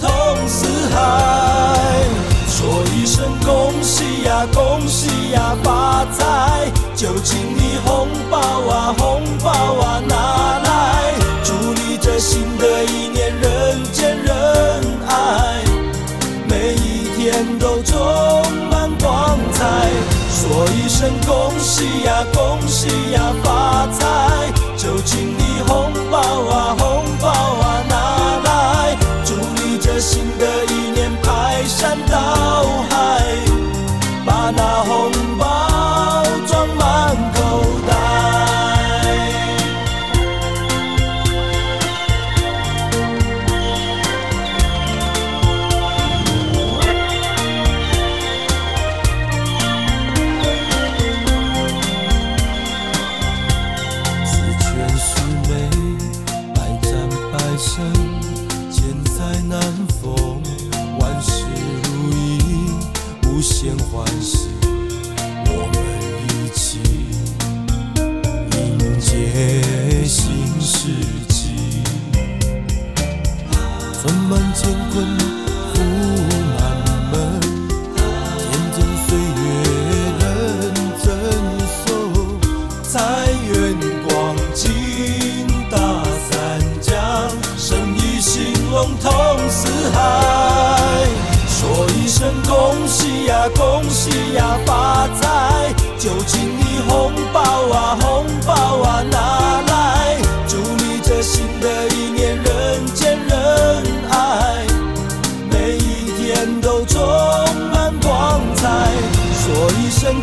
通四海说一声恭喜呀恭喜呀发财就请你红包啊红包啊拿来祝你这新的一年人见人爱。每一天都充满光彩说一声恭喜呀恭喜呀发财就请你红包啊红包啊。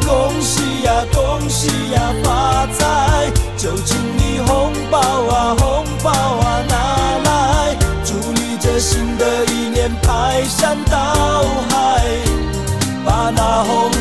恭喜呀恭喜呀发财！就请你红包啊红包啊拿来！祝你这新的一年排山倒海把那红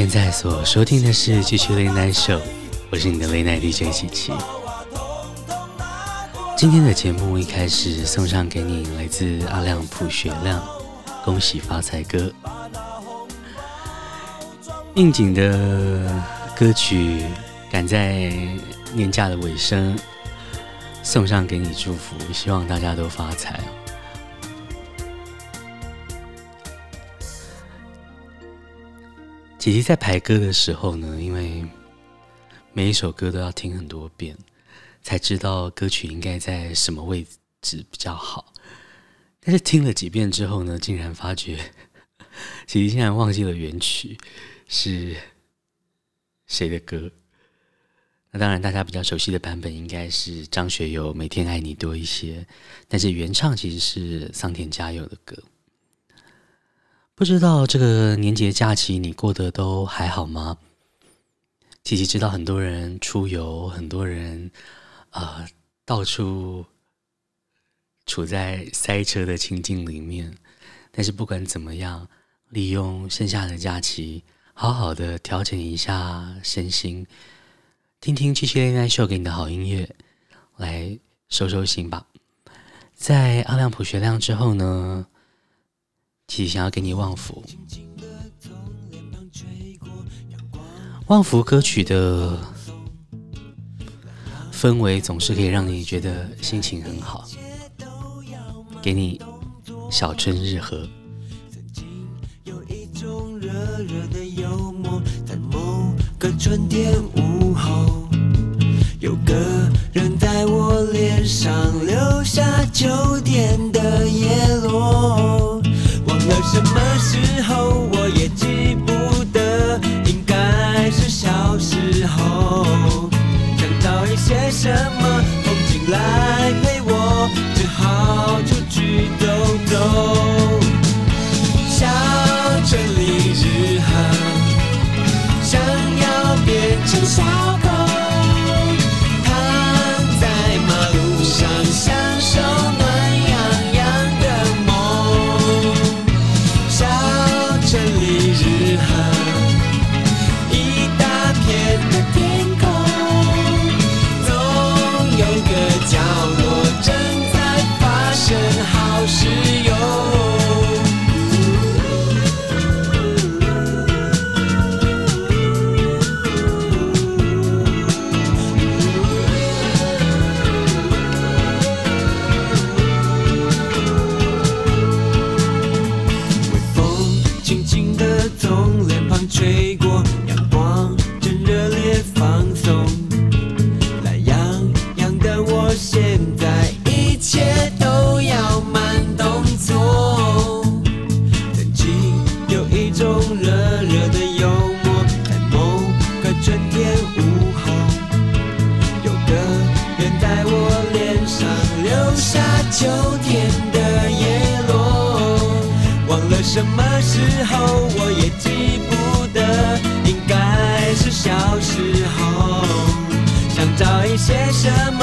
现在所收听的是《继续 Late Night Show》，我是你的 Late Night DJ 琪琪。今天的节目一开始送上给你来自阿亮普学亮《恭喜发财歌》，应景的歌曲，赶在年假的尾声，送上给你祝福，希望大家都发财。姐姐在排歌的时候呢，因为每一首歌都要听很多遍，才知道歌曲应该在什么位置比较好。但是听了几遍之后呢，竟然发觉 姐姐竟然忘记了原曲是谁的歌。那当然，大家比较熟悉的版本应该是张学友《每天爱你多一些》，但是原唱其实是桑田佳佑的歌。不知道这个年节假期你过得都还好吗？琪琪知道很多人出游，很多人啊、到处处在塞车的情境里面。但是不管怎么样，利用剩下的假期，好好的调整一下身心，听听七七恋爱秀给你的好音乐，来收收心吧。在阿亮普学亮之后呢，其实想要给你旺福，旺福歌曲的氛围总是可以让你觉得心情很好，给你小春日和。曾经有一种热热的幽默，在某个春天午后，有个人在我脸上留下秋天的叶落，什么时候，我也记不得，应该是小时候。想找一些什么风景来陪我，只好出去走走。小城里日和，想要变成小。吹过，阳光正热烈放松，懒洋洋的我现在一切都要慢动作。曾经有一种热热的幽默，在某个春天午后，有个人在我脸上留下秋天的叶落，忘了什么时候。今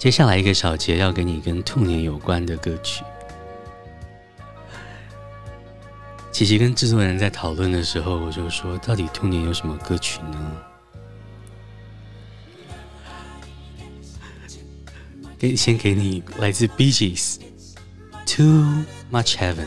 接下来一个小节要给你跟兔年有关的歌曲。琪琪跟制作人在讨论的时候，我就说，到底兔年有什么歌曲呢？给先给你来自 Bee Gees，《Too Much Heaven》。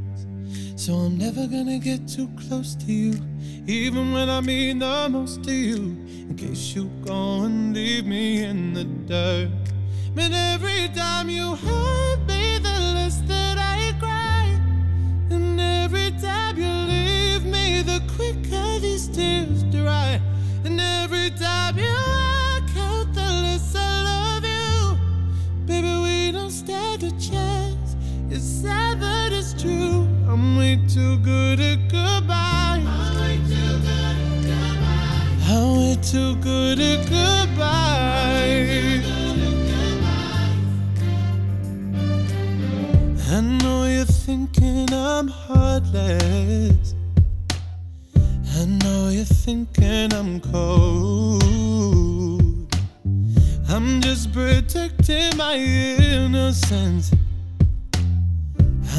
So I'm never gonna get too close to you, even when I mean the most to you. In case you go and leave me in the dirt. But every time you hurt me, the less that I cry. And every time you leave me, the quicker these tears dry. And every time you walk out, the less I love you. Baby, we don't stand a chance. It's sad but it's true. I'm way too good at goodbyes. I'm way too good at goodbyes. I'm way too good at goodbyes. I know you're thinking I'm heartless. I know you're thinking I'm cold. I'm just protecting my innocence.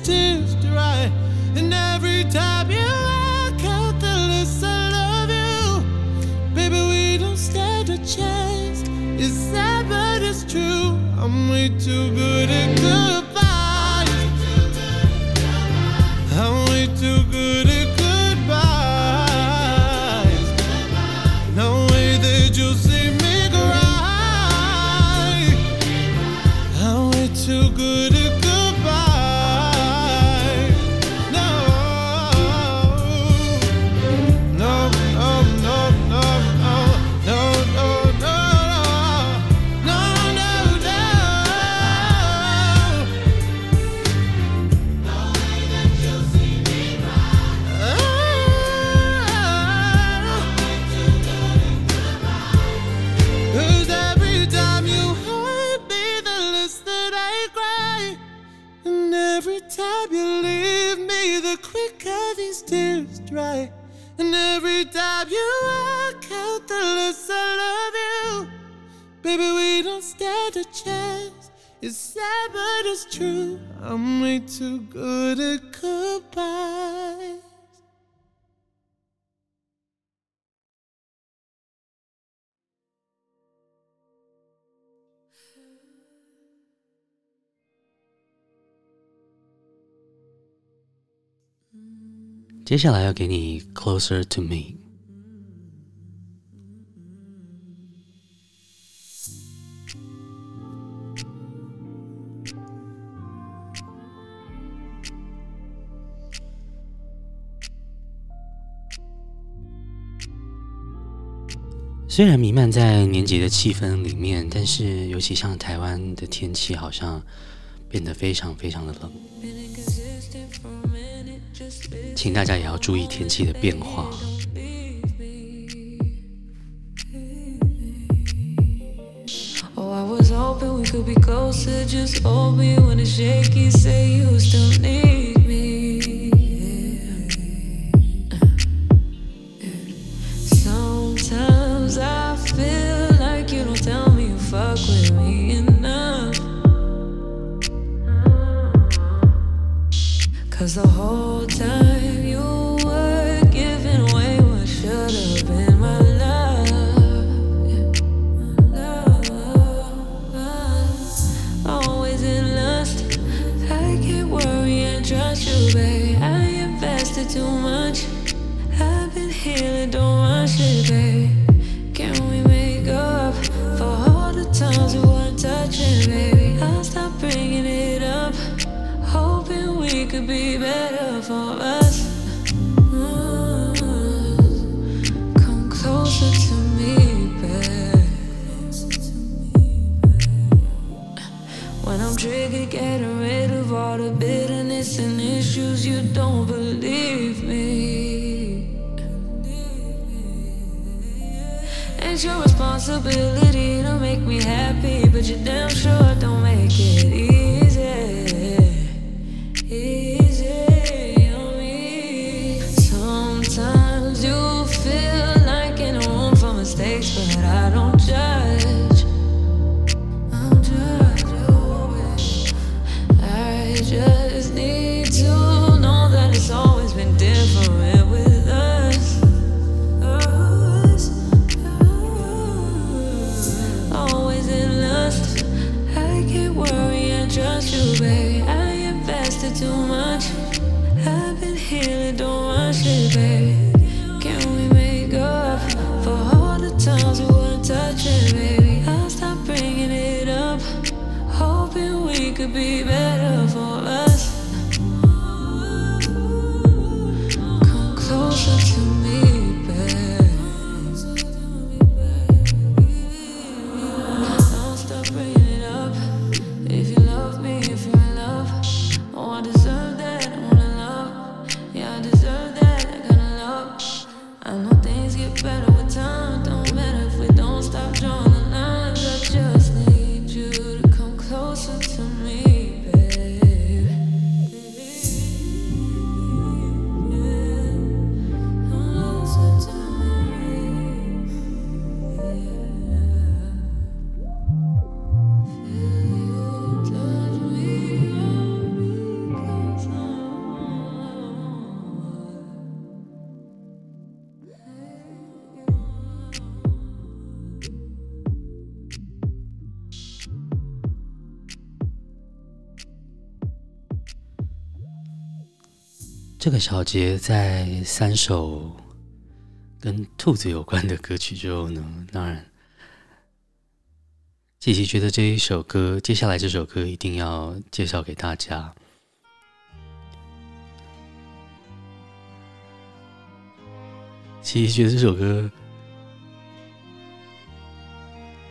tears dry. And every time you walk out, the less I love you. Baby, we don't stand a chance. It's sad, but it's true. I'm way too good at goodbye. Dry. And every time you walk out, the less I love you. Baby, we don't stand a chance. It's sad, but it's true. I'm way too good at goodbye. “接下来要给你 Closer to Me。虽然弥漫在年节的气氛里面，但是尤其像台湾的天气，好像变得非常非常的冷。请大家也要注意天气的变化。Oh, I was hoping we could be closer. Just hold me when it's shaky. Say you still need touching, baby? I'll stop bringing it up. Hoping we could be better for us. Mm. Come closer to me, babe. When I'm triggered, getting rid of all the bitterness and issues, you don't believe me. It's your responsibility de Deus, sure, don't make 这个小节在三首跟兔子有关的歌曲之后呢，当然，琪琪觉得这一首歌，接下来这首歌一定要介绍给大家。琪琪觉得这首歌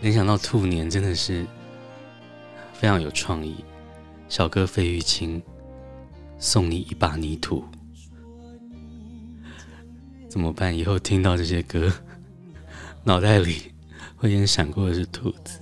联想到兔年，真的是非常有创意。小哥费玉清送你一把泥土。怎么办？以后听到这些歌，脑袋里会先闪过的是兔子。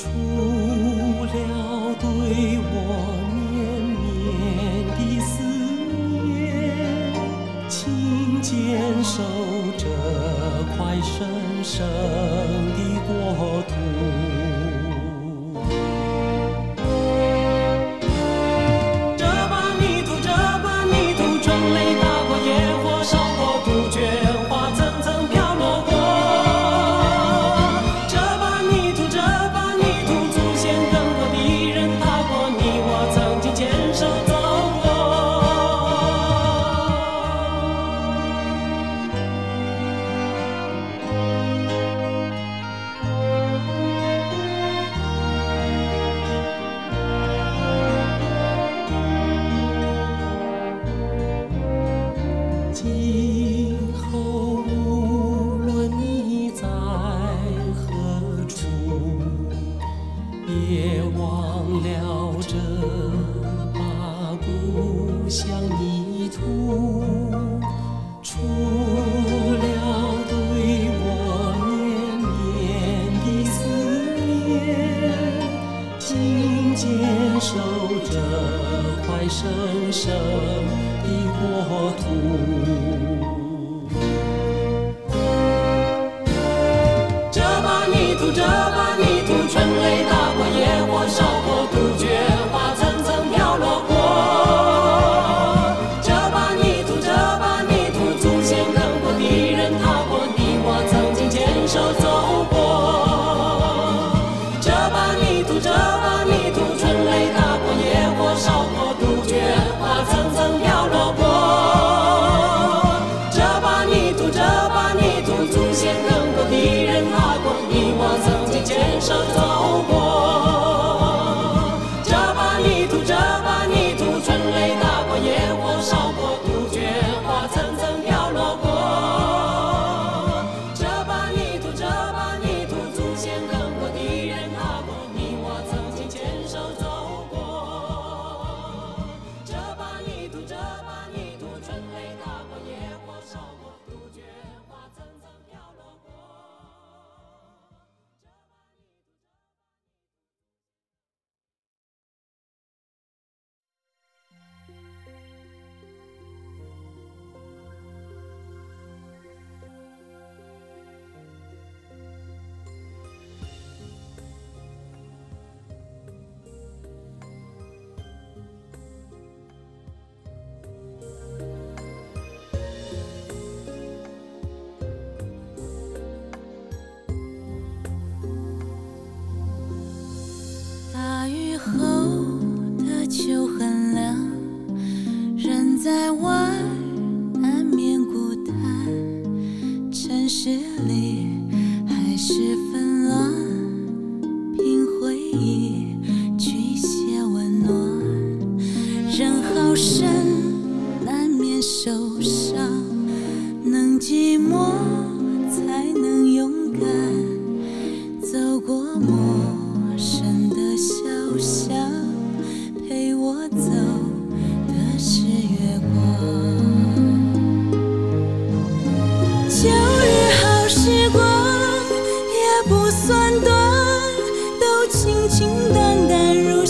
出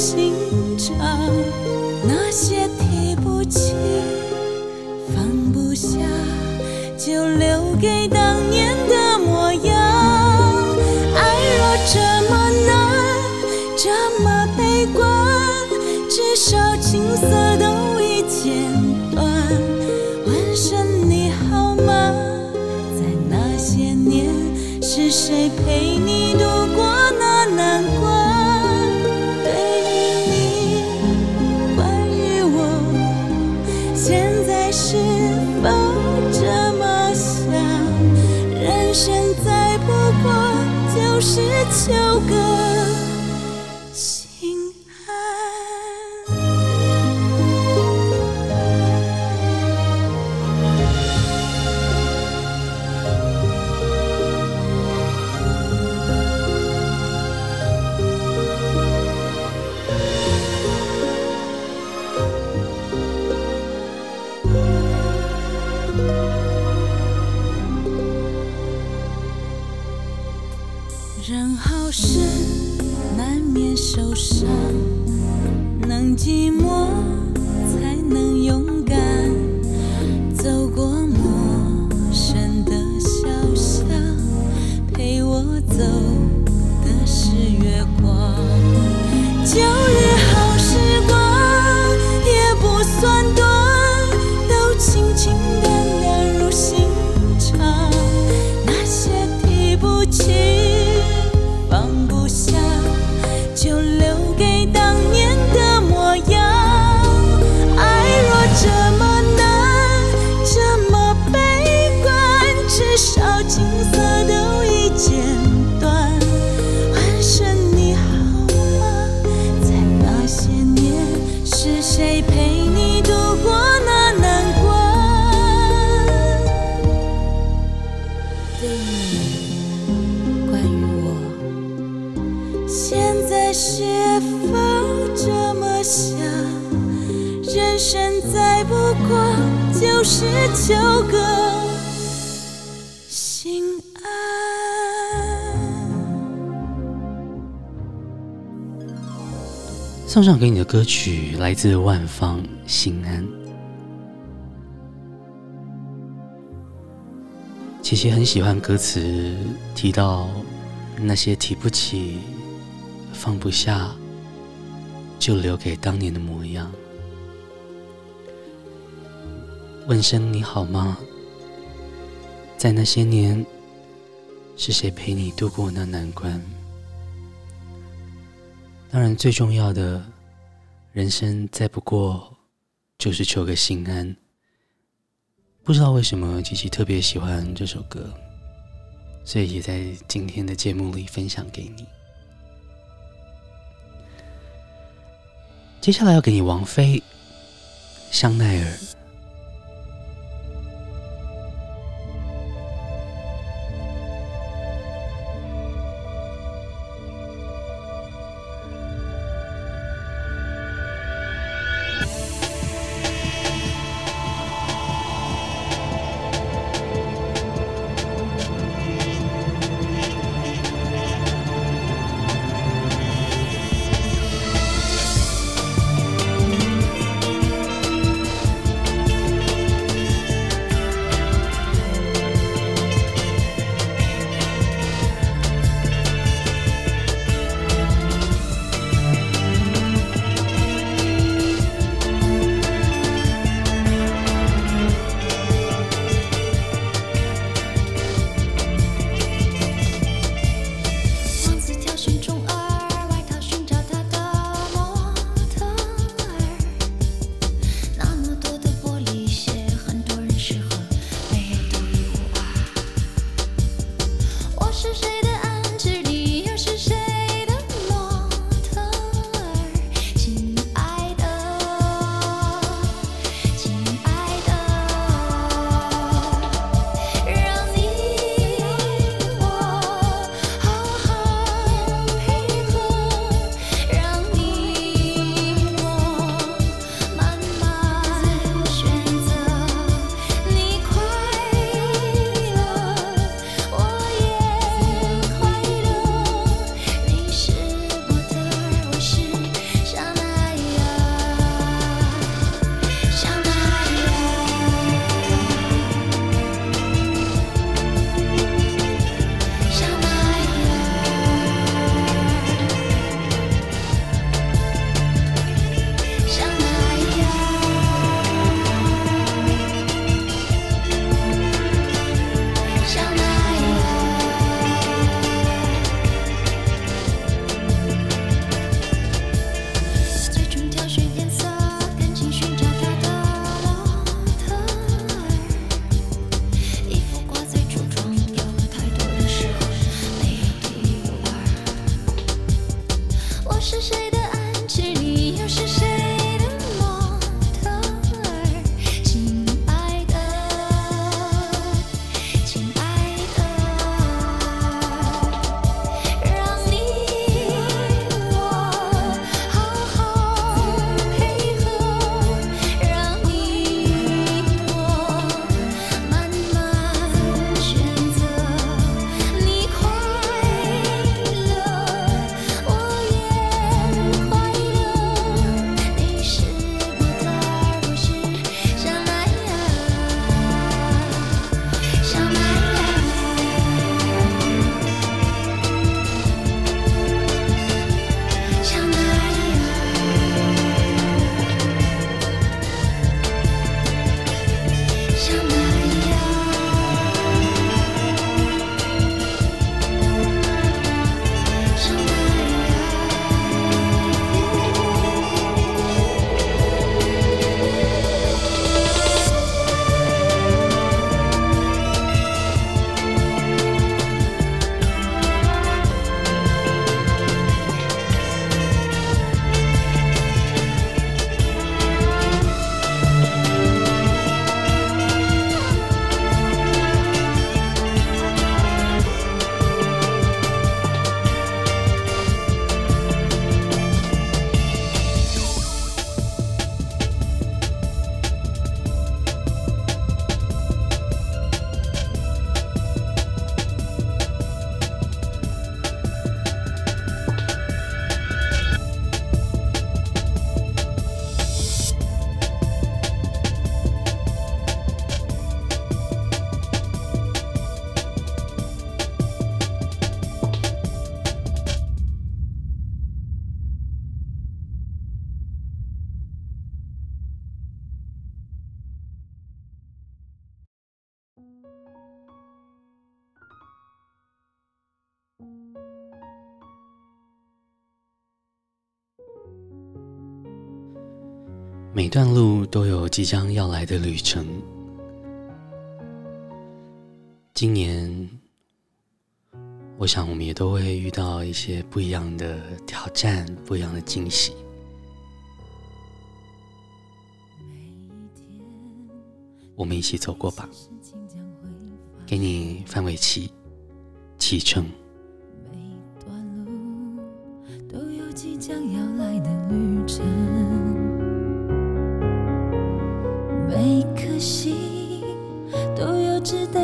心肠那些提不起放不下就留给当秋歌送上给你的歌曲来自万芳《心安》。琪琪很喜欢歌词提到那些提不起。放不下，就留给当年的模样。问声你好吗？在那些年，是谁陪你度过那难关？当然，最重要的，人生再不过就是求个心安。不知道为什么，琪琪特别喜欢这首歌，所以也在今天的节目里分享给你。接下来要给你王菲、香奈儿。每段路都有即将要来的旅程。今年，我想我们也都会遇到一些不一样的挑战，不一样的惊喜。我们一起走过吧，给你范玮琪，启程。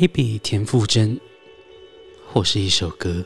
黑笔田馥甄，或是一首歌。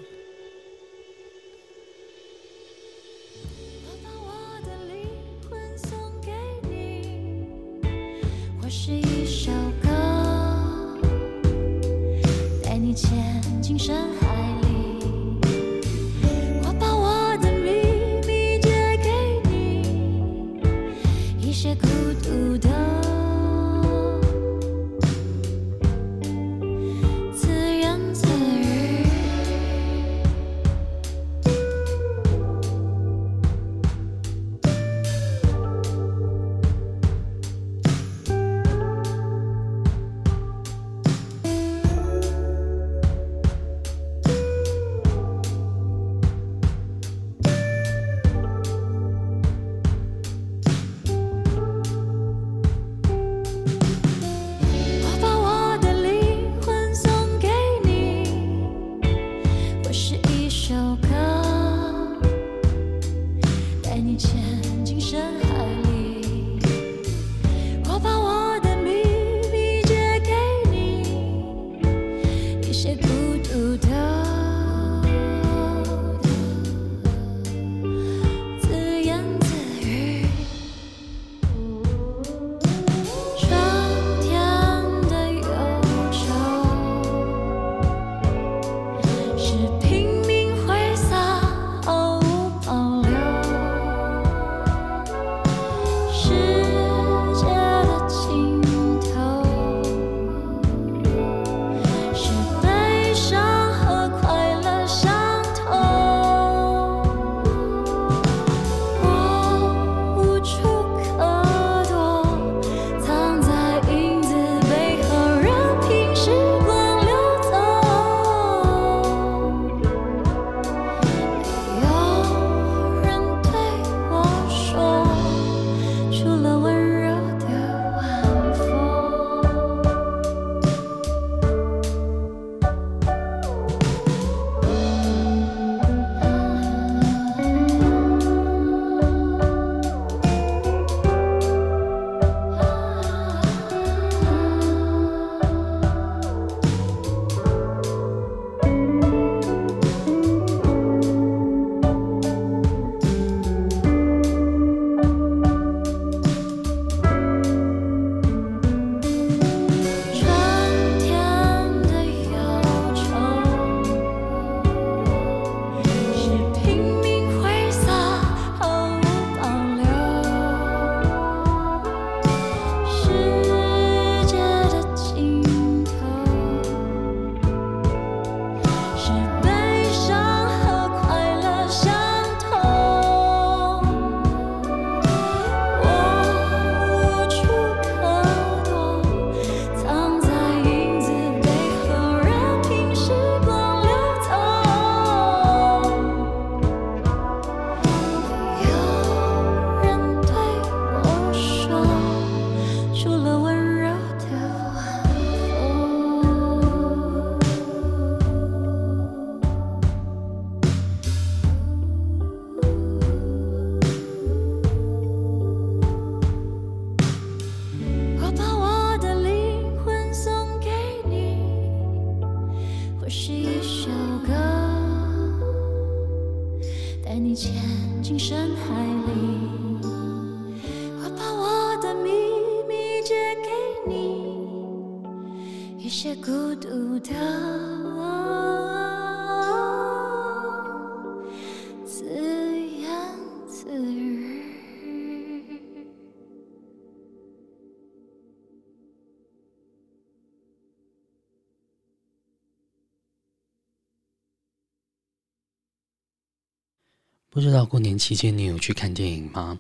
不知道过年期间你有去看电影吗？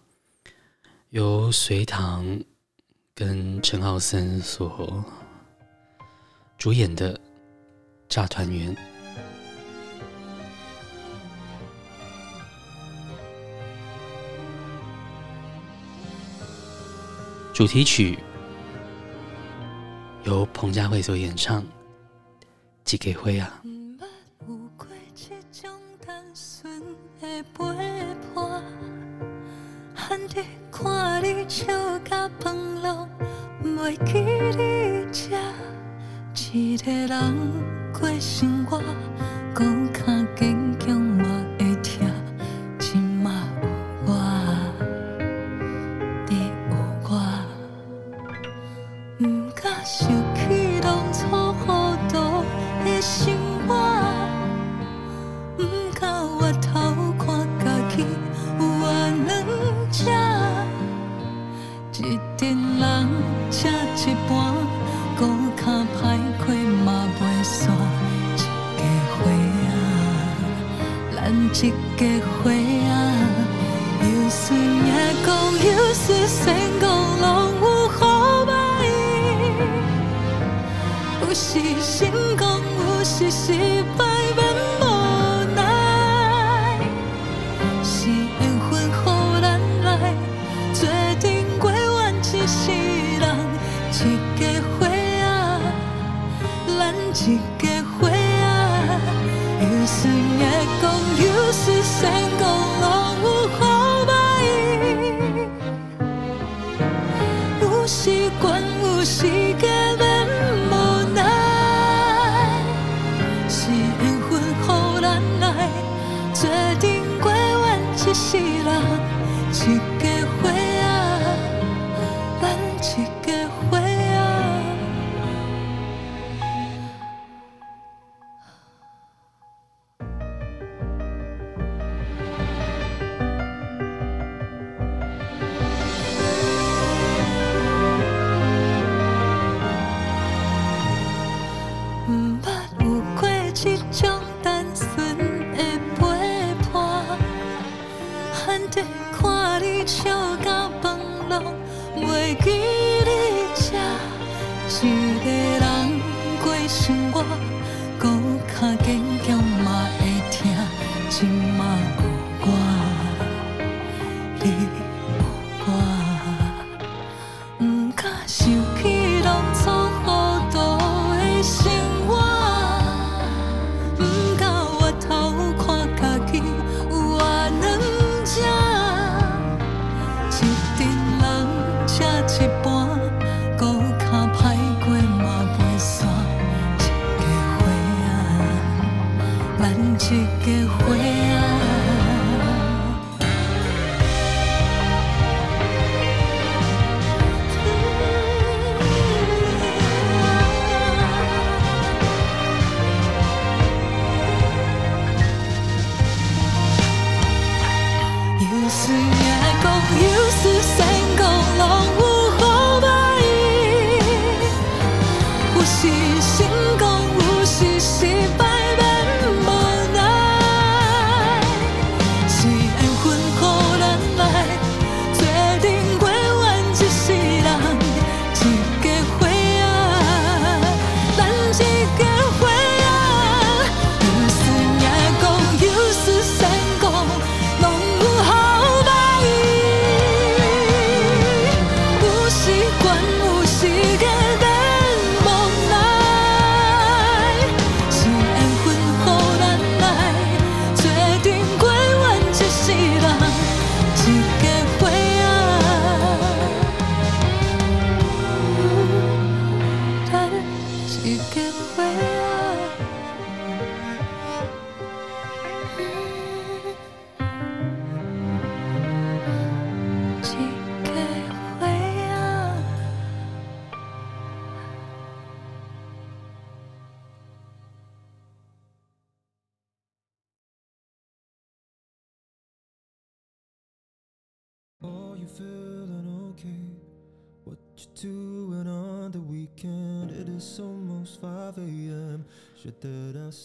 由隋棠跟陈浩森所主演的《炸团圆》，主题曲由彭佳慧所演唱，寄给辉啊。你笑甲放落，袂记你这一个人过生活。一家伙仔，有时也讲，有时先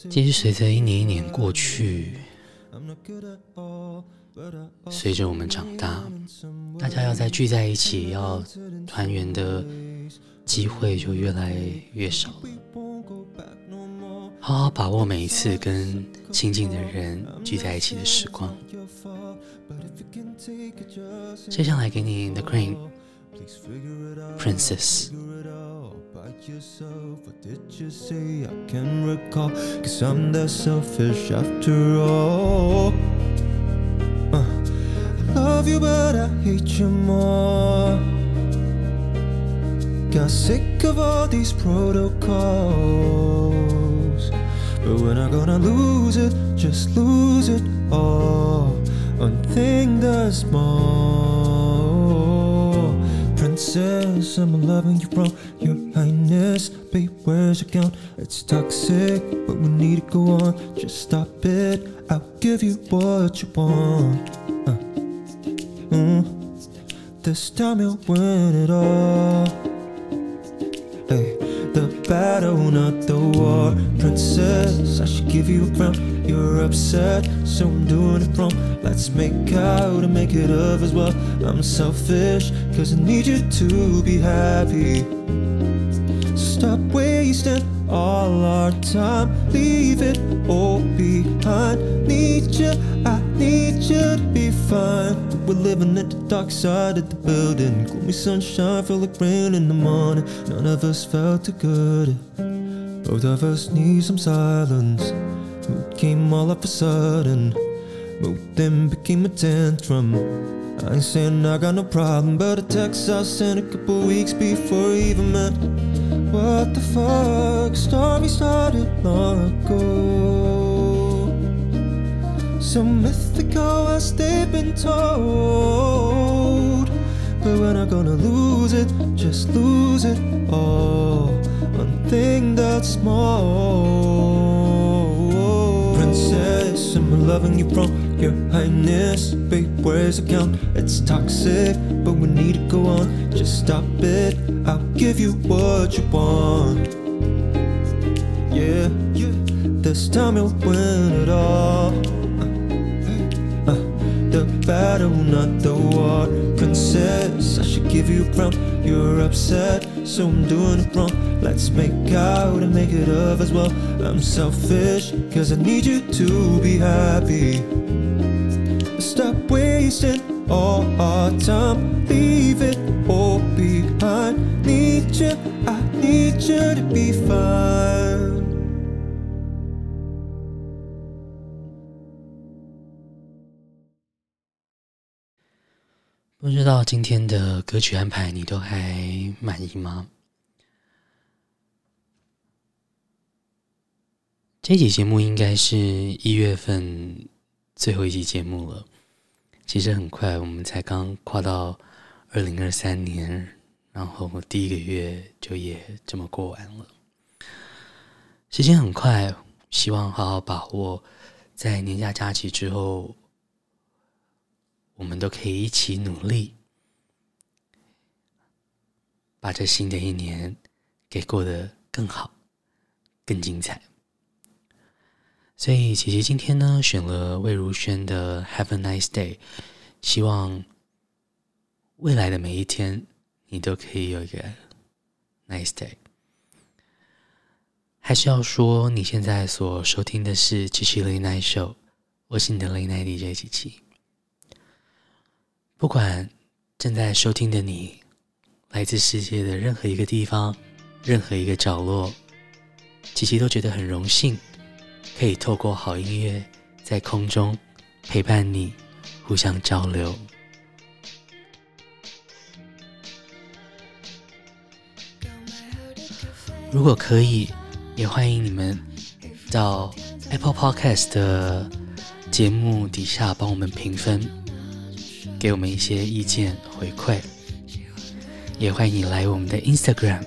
其实随着一年一年过去，随着我们长大，大家要再聚在一起，要团圆的机会就越来越少。好好把握每一次跟亲近的人聚在一起的时光接下来给你 The Queen princess i'm that selfish after all i love you but i hate you more i'm sick of all these protocols But we're not gonna lose it, just lose it all. One thing that's more. Princess, I'm loving you wrong, your highness. Bewhere's your gown? It's toxic, but we need to go on. Just stop it, I'll give you what you want. Uh. Mm. This time you'll win it all. Hey the battle, not the war. Princess, I should give you a crown. You're upset, so I'm doing it wrong. Let's make out and make it up as well. I'm selfish, cause I need you to be happy. Stop wasting all our time. Leave it all behind. Need you, I need you to be fine. But We're living at the dark side of the building. Gloomy sunshine, feel like rain in the morning. None of us felt too good. Both of us need some silence. Mood came all of a sudden. Mood then became a tantrum. I ain't saying I got no problem, but a text I sent a couple weeks before we even met. What the fuck? Story started long ago. So mythical as they've been told. But we're not gonna lose it, just lose it all. One thing that's small. Princess, I'm loving you from your highness. Babe, where's the count? It's toxic, but we need to go on. Just stop it, I'll give you what you want. Yeah, yeah. This time you'll win it all. The battle, not the war. Princess, I should give you a crown. You're upset, so I'm doing it wrong. Let's make out and make it up as well. I'm selfish, cause I need you to be happy. Stop wasting all our time. Leave it all behind. Need you, I need you to be fine. 不知道今天的歌曲安排你都还满意吗？这期节目应该是一月份最后一期节目了。其实很快，我们才刚跨到二零二三年，然后第一个月就也这么过完了。时间很快，希望好好把握，在年假假期之后。我们都可以一起努力，把这新的一年给过得更好、更精彩。所以，琪琪今天呢选了魏如萱的《Have a Nice Day》，希望未来的每一天你都可以有一个 nice day。还是要说，你现在所收听的是《琪琪 Late Night Show》，我是你的 lanei DJ 琪琪。不管正在收听的你，来自世界的任何一个地方，任何一个角落，琪琪都觉得很荣幸，可以透过好音乐在空中陪伴你，互相交流。如果可以，也欢迎你们到 Apple Podcast 的节目底下帮我们评分。给我们一些意见回馈，也欢迎你来我们的 Instagram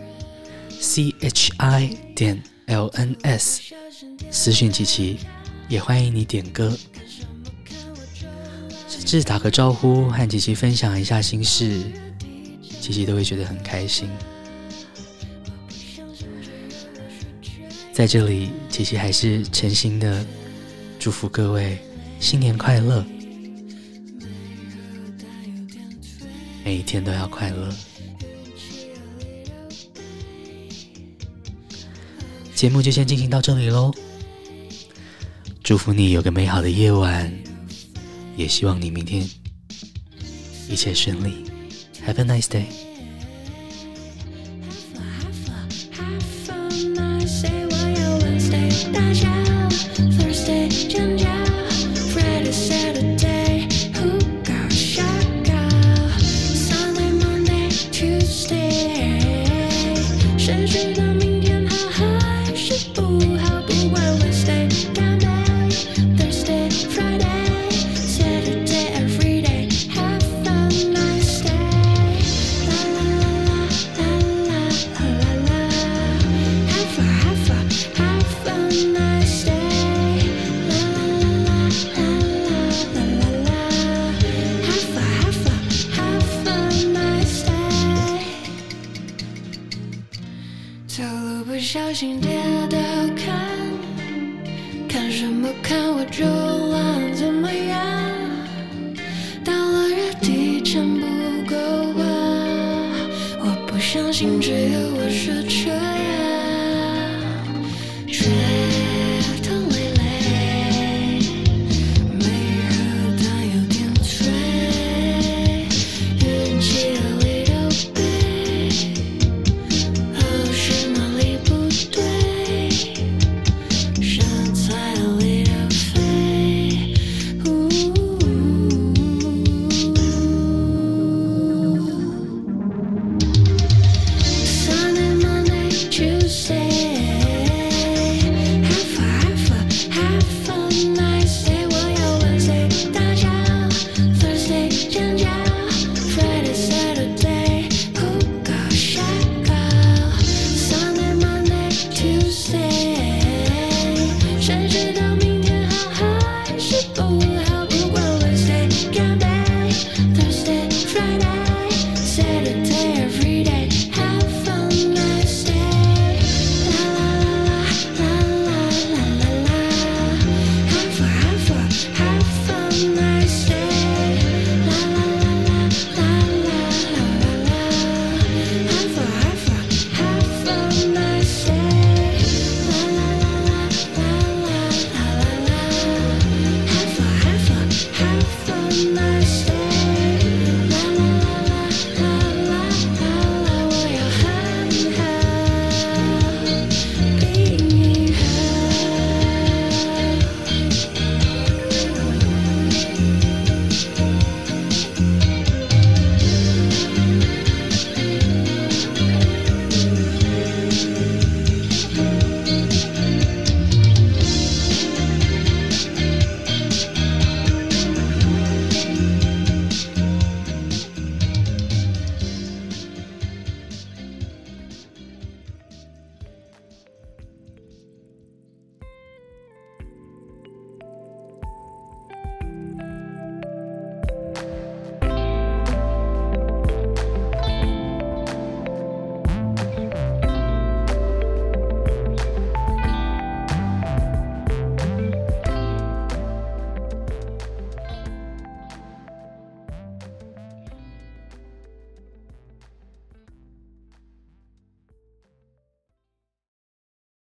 C H I 点 L N S 私讯琪琪，也欢迎你点歌，甚至打个招呼和琪琪分享一下心事，琪琪都会觉得很开心。在这里，琪琪还是诚心的祝福各位新年快乐。每一天都要快乐。节目就先进行到这里喽，祝福你有个美好的夜晚，也希望你明天一切顺利。Have a nice day.